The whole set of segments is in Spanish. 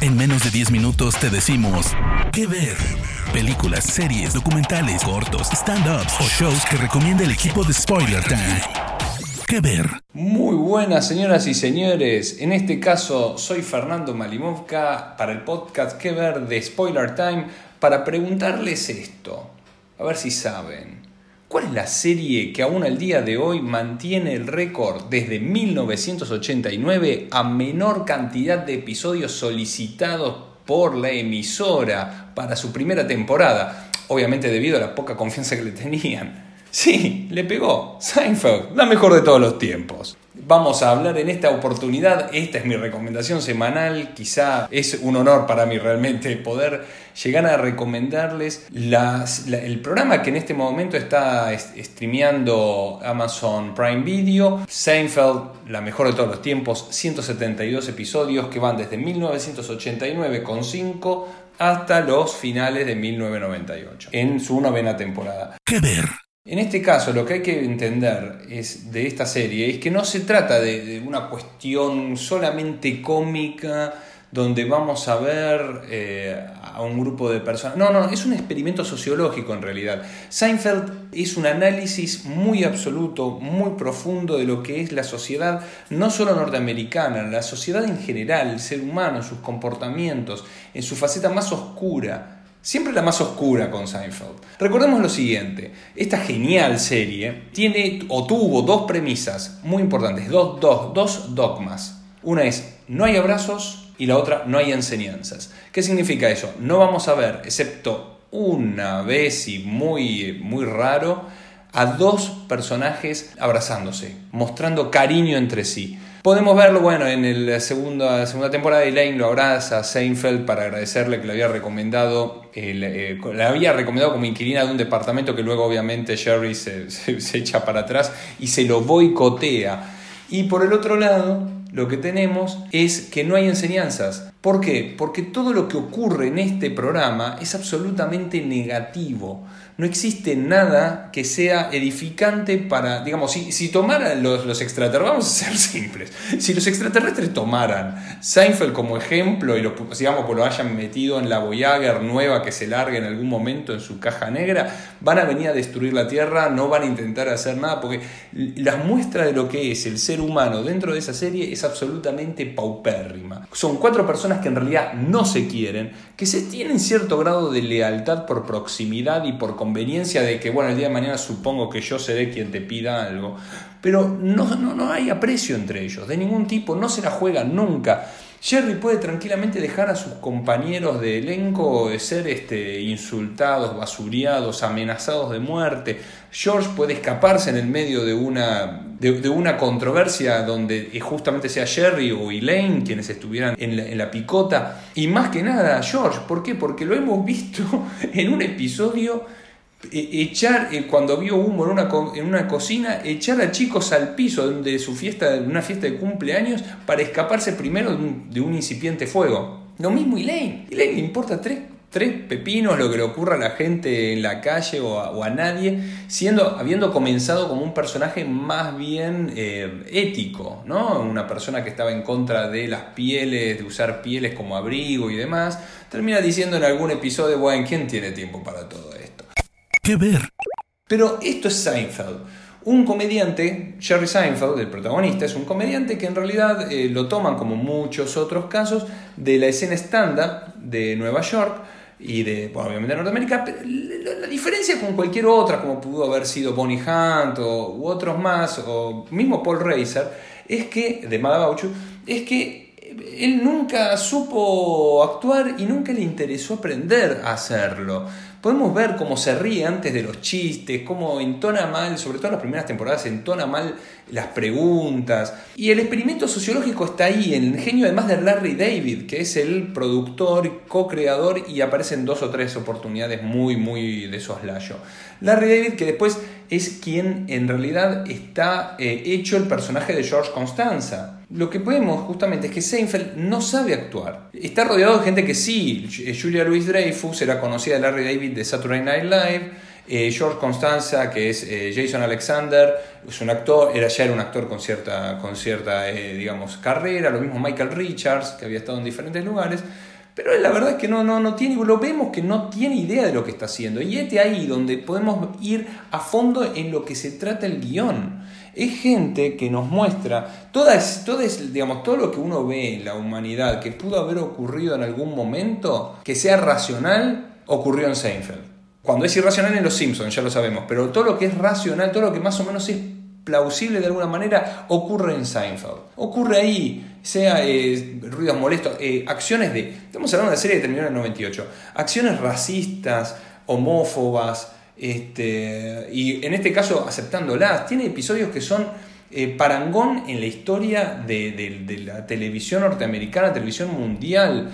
En menos de 10 minutos te decimos qué ver. Películas, series, documentales, cortos, stand-ups o shows que recomienda el equipo de Spoiler Time. ¿Qué ver? Muy buenas señoras y señores, en este caso soy Fernando Malimovka para el podcast Que ver de Spoiler Time para preguntarles esto, a ver si saben. ¿Cuál es la serie que aún al día de hoy mantiene el récord desde 1989 a menor cantidad de episodios solicitados por la emisora para su primera temporada? Obviamente debido a la poca confianza que le tenían. Sí, le pegó. Seinfeld, la mejor de todos los tiempos. Vamos a hablar en esta oportunidad, esta es mi recomendación semanal, quizá es un honor para mí realmente poder llegar a recomendarles el programa que en este momento está streameando Amazon Prime Video, Seinfeld, la mejor de todos los tiempos, 172 episodios que van desde 1989 con 5 hasta los finales de 1998, en su novena temporada. ¿Qué ver? En este caso, lo que hay que entender es, de esta serie es que no se trata de, una cuestión solamente cómica donde vamos a ver eh, a un grupo de personas. No, no, es un experimento sociológico en realidad. Seinfeld es un análisis muy absoluto, muy profundo de lo que es la sociedad, no solo norteamericana, la sociedad en general, el ser humano, sus comportamientos, en su faceta más oscura Siempre la más oscura con Seinfeld. Recordemos lo siguiente, esta genial serie tiene o tuvo dos premisas muy importantes, dos, dos, dos dogmas. Una es, no hay abrazos y la otra, no hay enseñanzas. ¿Qué significa eso? No vamos a ver, excepto una vez y muy, muy raro, a dos personajes abrazándose, mostrando cariño entre sí. Podemos verlo, bueno, en la segunda temporada de Elaine lo abraza a Seinfeld para agradecerle que le había recomendado, eh, le había recomendado como inquilina de un departamento que luego obviamente Sherry se, se echa para atrás y se lo boicotea. Y por el otro lado, lo que tenemos es que no hay enseñanzas. ¿Por qué? Porque todo lo que ocurre en este programa es absolutamente negativo no existe nada que sea edificante para, digamos, si, si tomaran los, los, extraterrestres, vamos a ser simples, si los extraterrestres tomaran Seinfeld como ejemplo y lo, digamos, pues lo hayan metido en la Voyager nueva que se larga en algún momento en su caja negra, van a venir a destruir la Tierra, no van a intentar hacer nada, porque las muestras de lo que es el ser humano dentro de esa serie es absolutamente paupérrima. Son cuatro personas que en realidad no se quieren, que se tienen cierto grado de lealtad por proximidad y por conveniencia de que, bueno, el día de mañana supongo que yo seré quien te pida algo, pero no, no, no hay aprecio entre ellos, de ningún tipo, no se la juegan nunca. Jerry puede tranquilamente dejar a sus compañeros de elenco de ser este, insultados, basureados, amenazados de muerte. George puede escaparse en el medio de una, de, una controversia donde justamente sea Jerry o Elaine quienes estuvieran en la, en la picota. Y más que nada, George, ¿por qué? Porque lo hemos visto en un episodio echar, eh, cuando vio humo en una, en una cocina, echar a chicos al piso de su fiesta, una fiesta de cumpleaños, para escaparse primero de un, incipiente fuego. Lo mismo Elaine. Elaine le importa tres, tres, pepinos lo que le ocurra a la gente en la calle o a, nadie, siendo, habiendo comenzado como un personaje más bien eh, ético, ¿no? Una persona que estaba en contra de las pieles, de usar pieles como abrigo y demás, termina diciendo en algún episodio, bueno, ¿quién tiene tiempo para todo ¿Qué ver? Pero esto es Seinfeld. Un comediante, Jerry Seinfeld, el protagonista, es un comediante que en realidad eh, lo toman como muchos otros casos de la escena stand-up de Nueva York y de, bueno, obviamente de Norteamérica, la, diferencia con cualquier otra, como pudo haber sido Bonnie Hunt o, otros más, o mismo Paul Reiser, es que, de Madabauchu, es que él nunca supo actuar y nunca le interesó aprender a hacerlo podemos ver cómo se ríe antes de los chistes, cómo entona mal, sobre todo en las primeras temporadas, entona mal las preguntas. Y el experimento sociológico está ahí, en el genio además de Larry David, que es el productor, co-creador y aparece en dos o tres oportunidades muy, muy de soslayo. Larry David, que después es quien en realidad está eh, hecho el personaje de George Constanza. Lo que podemos justamente es que Seinfeld no sabe actuar. Está rodeado de gente que sí, Julia Louis Dreyfus era conocida de Larry David de Saturday Night Live, Eh, George Constanza, que es eh, Jason Alexander, es un actor, era, ya era un actor con cierta, con cierta digamos, carrera, lo mismo Michael Richards, que había estado en diferentes lugares. Pero la verdad es que no, no, no tiene, lo vemos que no tiene idea de lo que está haciendo. Y este ahí donde podemos ir a fondo en lo que se trata el guion. Es gente que nos muestra todas, todas, digamos, todo lo que uno ve en la humanidad que pudo haber ocurrido en algún momento, que sea racional, ocurrió en Seinfeld. Cuando es irracional en Los Simpsons, ya lo sabemos, pero todo lo que es racional, todo lo que más o menos es plausible de alguna manera, ocurre en Seinfeld. Ocurre ahí, sea eh, ruidos molestos, eh, acciones de... Estamos hablando de una serie que terminó en el 98. Acciones racistas, homófobas, este, y en este caso aceptándolas. Tiene episodios que son eh, parangón en la historia de, de, la televisión norteamericana, televisión mundial.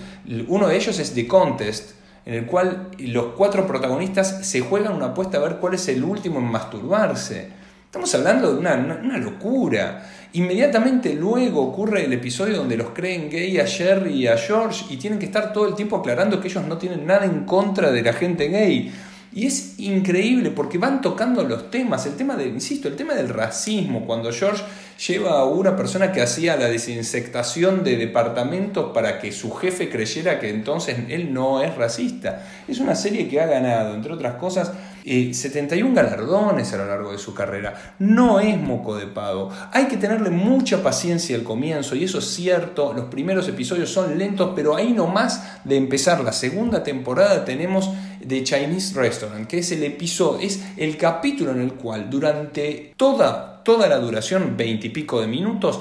Uno de ellos es The Contest, en el cual los cuatro protagonistas se juegan una apuesta a ver cuál es el último en masturbarse. Estamos hablando de una, una, locura. Inmediatamente luego ocurre el episodio donde los creen gay a Jerry y a George y tienen que estar todo el tiempo aclarando que ellos no tienen nada en contra de la gente gay. Y es increíble porque van tocando los temas, el tema del, insisto, el tema del racismo, cuando George lleva a una persona que hacía la desinsectación de departamentos para que su jefe creyera que entonces él no es racista. Es una serie que ha ganado, entre otras cosas, 71 eh, galardones a lo largo de su carrera. No es moco de pavo. Hay que tenerle mucha paciencia al comienzo, y eso es cierto. Los primeros episodios son lentos, pero ahí nomás de empezar la segunda temporada tenemos The Chinese Restaurant, que es el episodio, es el capítulo en el cual durante toda, toda la duración, veintipico de minutos,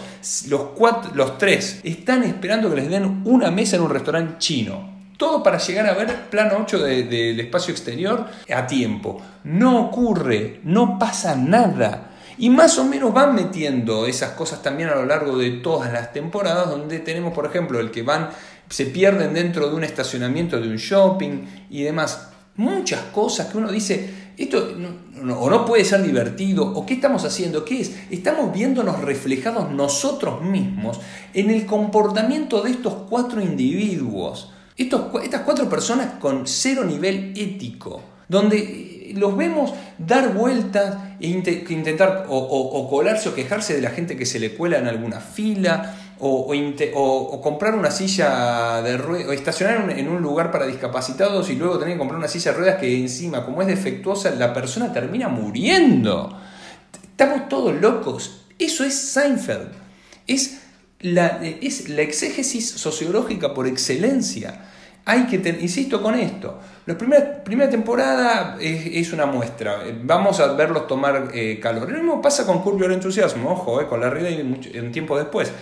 los, cuatro, los tres están esperando que les den una mesa en un restaurante chino. Todo para llegar a ver plano 8 del espacio exterior a tiempo. No ocurre, no pasa nada. Y más o menos van metiendo esas cosas también a lo largo de todas las temporadas, donde tenemos, por ejemplo, el que van, se pierden dentro de un estacionamiento de un shopping y demás muchas cosas que uno dice, esto no, o no puede ser divertido, o qué estamos haciendo, qué es, estamos viéndonos reflejados nosotros mismos en el comportamiento de estos cuatro individuos, estas cuatro personas con cero nivel ético, donde los vemos dar vueltas e intentar o colarse o quejarse de la gente que se le cuela en alguna fila, o, comprar una silla de ruedas, o estacionar en un lugar para discapacitados y luego tener que comprar una silla de ruedas que encima, como es defectuosa, la persona termina muriendo. Estamos todos locos. Eso es Seinfeld. Es la, es la exégesis sociológica por excelencia. Hay que, insisto con esto, la primera, primera temporada es, una muestra, vamos a verlos tomar eh, calor. Lo mismo pasa con Curb el Entusiasmo, ojo, eh, con la realidad y un tiempo después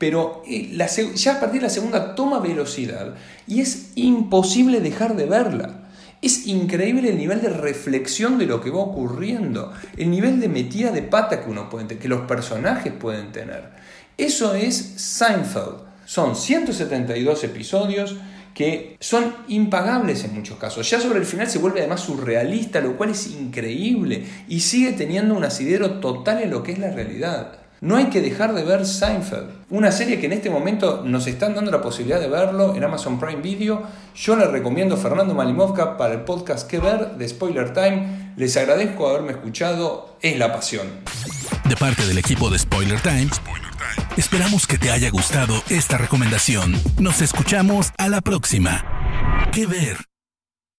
pero eh, ya a partir de la segunda toma velocidad y es imposible dejar de verla. Es increíble el nivel de reflexión de lo que va ocurriendo, el nivel de metida de pata que uno puede que los personajes pueden tener. Eso es Seinfeld. Son 172 episodios que son impagables en muchos casos. Ya sobre el final se vuelve además surrealista, lo cual es increíble y sigue teniendo un asidero total en lo que es la realidad. No hay que dejar de ver Seinfeld, una serie que en este momento nos están dando la posibilidad de verlo en Amazon Prime Video. Yo le recomiendo a Fernando Malimovka para el podcast Que Ver de Spoiler Time. Les agradezco haberme escuchado, es la pasión. De parte del equipo de Spoiler Time, esperamos que te haya gustado esta recomendación. Nos escuchamos a la próxima. Que Ver.